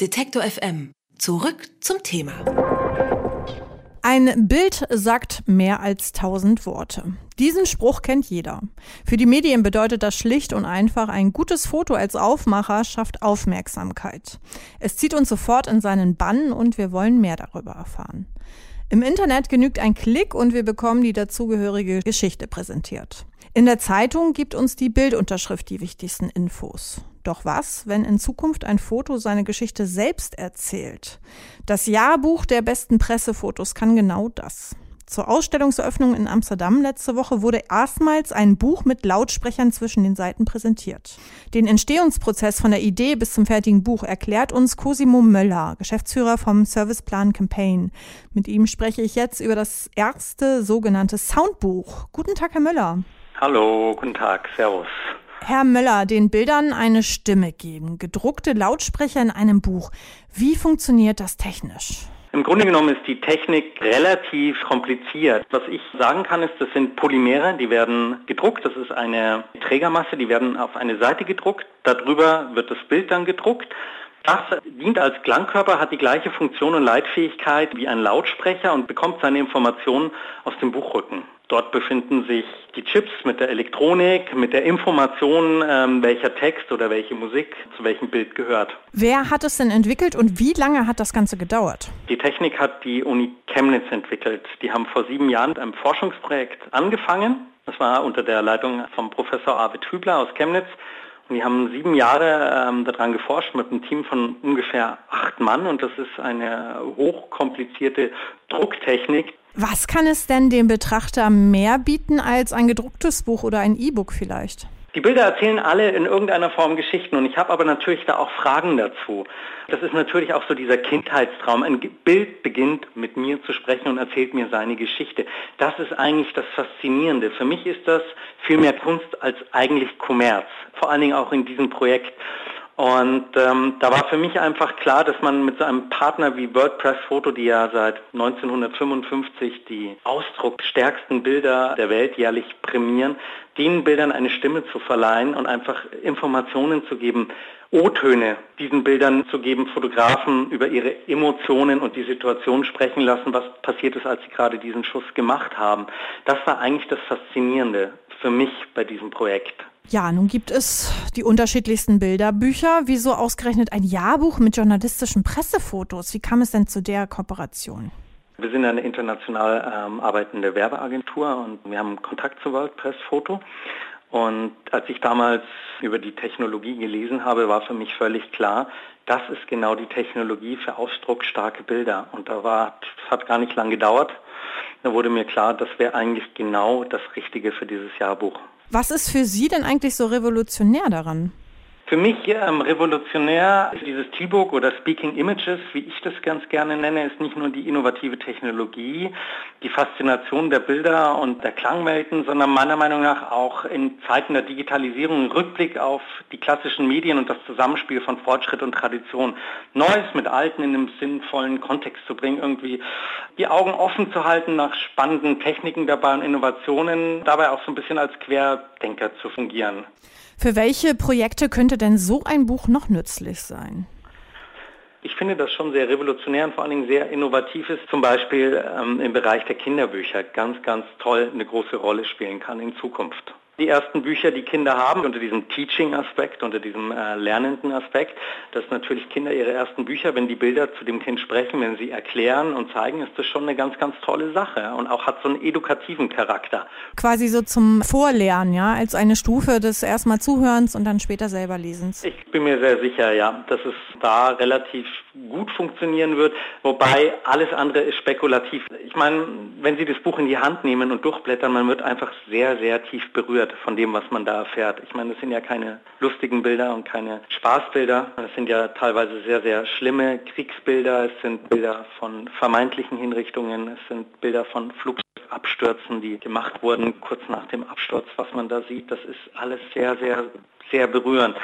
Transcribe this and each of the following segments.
Detektor FM. Zurück zum Thema. Ein Bild sagt mehr als tausend Worte. Diesen Spruch kennt jeder. Für die Medien bedeutet das schlicht und einfach, ein gutes Foto als Aufmacher schafft Aufmerksamkeit. Es zieht uns sofort in seinen Bann und wir wollen mehr darüber erfahren. Im Internet genügt ein Klick und wir bekommen die dazugehörige Geschichte präsentiert. In der Zeitung gibt uns die Bildunterschrift die wichtigsten Infos. Doch was, wenn in Zukunft ein Foto seine Geschichte selbst erzählt? Das Jahrbuch der besten Pressefotos kann genau das. Zur Ausstellungseröffnung in Amsterdam letzte Woche wurde erstmals ein Buch mit Lautsprechern zwischen den Seiten präsentiert. Den Entstehungsprozess von der Idee bis zum fertigen Buch erklärt uns Cosimo Möller, Geschäftsführer vom Serviceplan Campaign. Mit ihm spreche ich jetzt über das erste sogenannte Soundbuch. Guten Tag, Herr Möller. Hallo, guten Tag, Servus. Herr Möller, den Bildern eine Stimme geben, gedruckte Lautsprecher in einem Buch. Wie funktioniert das technisch? Im Grunde genommen ist die Technik relativ kompliziert. Was ich sagen kann, ist, das sind Polymere, die werden gedruckt. Das ist eine Trägermasse, die werden auf eine Seite gedruckt. Darüber wird das Bild dann gedruckt. Das dient als Klangkörper, hat die gleiche Funktion und Leitfähigkeit wie ein Lautsprecher und bekommt seine Informationen aus dem Buchrücken. Dort befinden sich die Chips mit der Elektronik, mit der Information, ähm, welcher Text oder welche Musik zu welchem Bild gehört. Wer hat es denn entwickelt und wie lange hat das Ganze gedauert? Die Technik hat die Uni Chemnitz entwickelt. Die haben vor sieben Jahren mit einem Forschungsprojekt angefangen. Das war unter der Leitung vom Professor Arvid Hübler aus Chemnitz. Und die haben sieben Jahre ähm, daran geforscht mit einem Team von ungefähr acht Mann und das ist eine hochkomplizierte Drucktechnik, was kann es denn dem Betrachter mehr bieten als ein gedrucktes Buch oder ein E-Book vielleicht? Die Bilder erzählen alle in irgendeiner Form Geschichten und ich habe aber natürlich da auch Fragen dazu. Das ist natürlich auch so dieser Kindheitstraum. Ein Bild beginnt mit mir zu sprechen und erzählt mir seine Geschichte. Das ist eigentlich das Faszinierende. Für mich ist das viel mehr Kunst als eigentlich Kommerz. Vor allen Dingen auch in diesem Projekt. Und ähm, da war für mich einfach klar, dass man mit so einem Partner wie WordPress Photo, die ja seit 1955 die ausdruckstärksten Bilder der Welt jährlich prämieren, den Bildern eine Stimme zu verleihen und einfach Informationen zu geben, O-Töne diesen Bildern zu geben, Fotografen über ihre Emotionen und die Situation sprechen lassen, was passiert ist, als sie gerade diesen Schuss gemacht haben. Das war eigentlich das Faszinierende für mich bei diesem Projekt. Ja, nun gibt es die unterschiedlichsten Bilderbücher. Wieso ausgerechnet ein Jahrbuch mit journalistischen Pressefotos? Wie kam es denn zu der Kooperation? Wir sind eine international ähm, arbeitende Werbeagentur und wir haben Kontakt zu WordPress Foto. Und als ich damals über die Technologie gelesen habe, war für mich völlig klar, das ist genau die Technologie für ausdrucksstarke Bilder. Und da war, hat gar nicht lang gedauert. Da wurde mir klar, das wäre eigentlich genau das Richtige für dieses Jahrbuch. Was ist für Sie denn eigentlich so revolutionär daran? Für mich ähm, revolutionär ist dieses T-Book oder Speaking Images, wie ich das ganz gerne nenne, ist nicht nur die innovative Technologie, die Faszination der Bilder und der Klangwelten, sondern meiner Meinung nach auch in Zeiten der Digitalisierung ein Rückblick auf die klassischen Medien und das Zusammenspiel von Fortschritt und Tradition. Neues mit Alten in einem sinnvollen Kontext zu bringen, irgendwie die Augen offen zu halten nach spannenden Techniken dabei und Innovationen, dabei auch so ein bisschen als Querdenker zu fungieren. Für welche Projekte könnte denn so ein Buch noch nützlich sein? Ich finde das schon sehr revolutionär und vor allen Dingen sehr innovativ ist, zum Beispiel ähm, im Bereich der Kinderbücher ganz, ganz toll eine große Rolle spielen kann in Zukunft die ersten Bücher, die Kinder haben, unter diesem Teaching-Aspekt, unter diesem äh, lernenden Aspekt, dass natürlich Kinder ihre ersten Bücher, wenn die Bilder zu dem Kind sprechen, wenn sie erklären und zeigen, ist das schon eine ganz, ganz tolle Sache und auch hat so einen edukativen Charakter. Quasi so zum Vorlernen, ja, als eine Stufe des erstmal Zuhörens und dann später selber Lesens. Ich bin mir sehr sicher, ja, dass es da relativ gut funktionieren wird, wobei alles andere ist spekulativ. Ich meine, wenn Sie das Buch in die Hand nehmen und durchblättern, man wird einfach sehr, sehr tief berührt von dem, was man da erfährt. Ich meine, das sind ja keine lustigen Bilder und keine Spaßbilder. Das sind ja teilweise sehr, sehr schlimme Kriegsbilder. Es sind Bilder von vermeintlichen Hinrichtungen. Es sind Bilder von Flugabstürzen, die gemacht wurden kurz nach dem Absturz. Was man da sieht, das ist alles sehr, sehr, sehr berührend.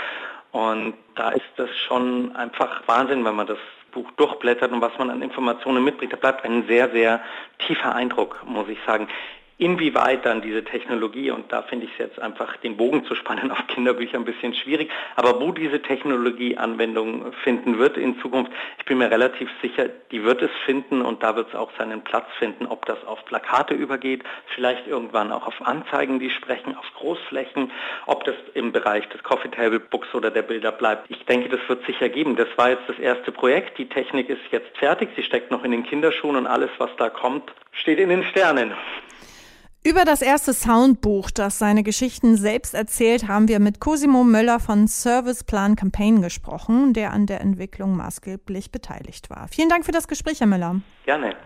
Und da ist das schon einfach Wahnsinn, wenn man das Buch durchblättert und was man an Informationen mitbringt. Da bleibt ein sehr, sehr tiefer Eindruck, muss ich sagen. Inwieweit dann diese Technologie, und da finde ich es jetzt einfach den Bogen zu spannen auf Kinderbücher ein bisschen schwierig, aber wo diese Technologie Anwendung finden wird in Zukunft, ich bin mir relativ sicher, die wird es finden und da wird es auch seinen Platz finden, ob das auf Plakate übergeht, vielleicht irgendwann auch auf Anzeigen, die sprechen, auf Großflächen, ob das im Bereich des Coffee Table Books oder der Bilder bleibt. Ich denke, das wird sich ergeben. Das war jetzt das erste Projekt. Die Technik ist jetzt fertig. Sie steckt noch in den Kinderschuhen und alles, was da kommt, steht in den Sternen. Über das erste Soundbuch, das seine Geschichten selbst erzählt, haben wir mit Cosimo Möller von Service Plan Campaign gesprochen, der an der Entwicklung maßgeblich beteiligt war. Vielen Dank für das Gespräch, Herr Möller. Gerne.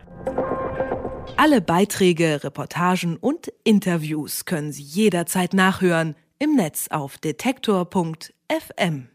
Alle Beiträge, Reportagen und Interviews können Sie jederzeit nachhören im Netz auf detektor.fm.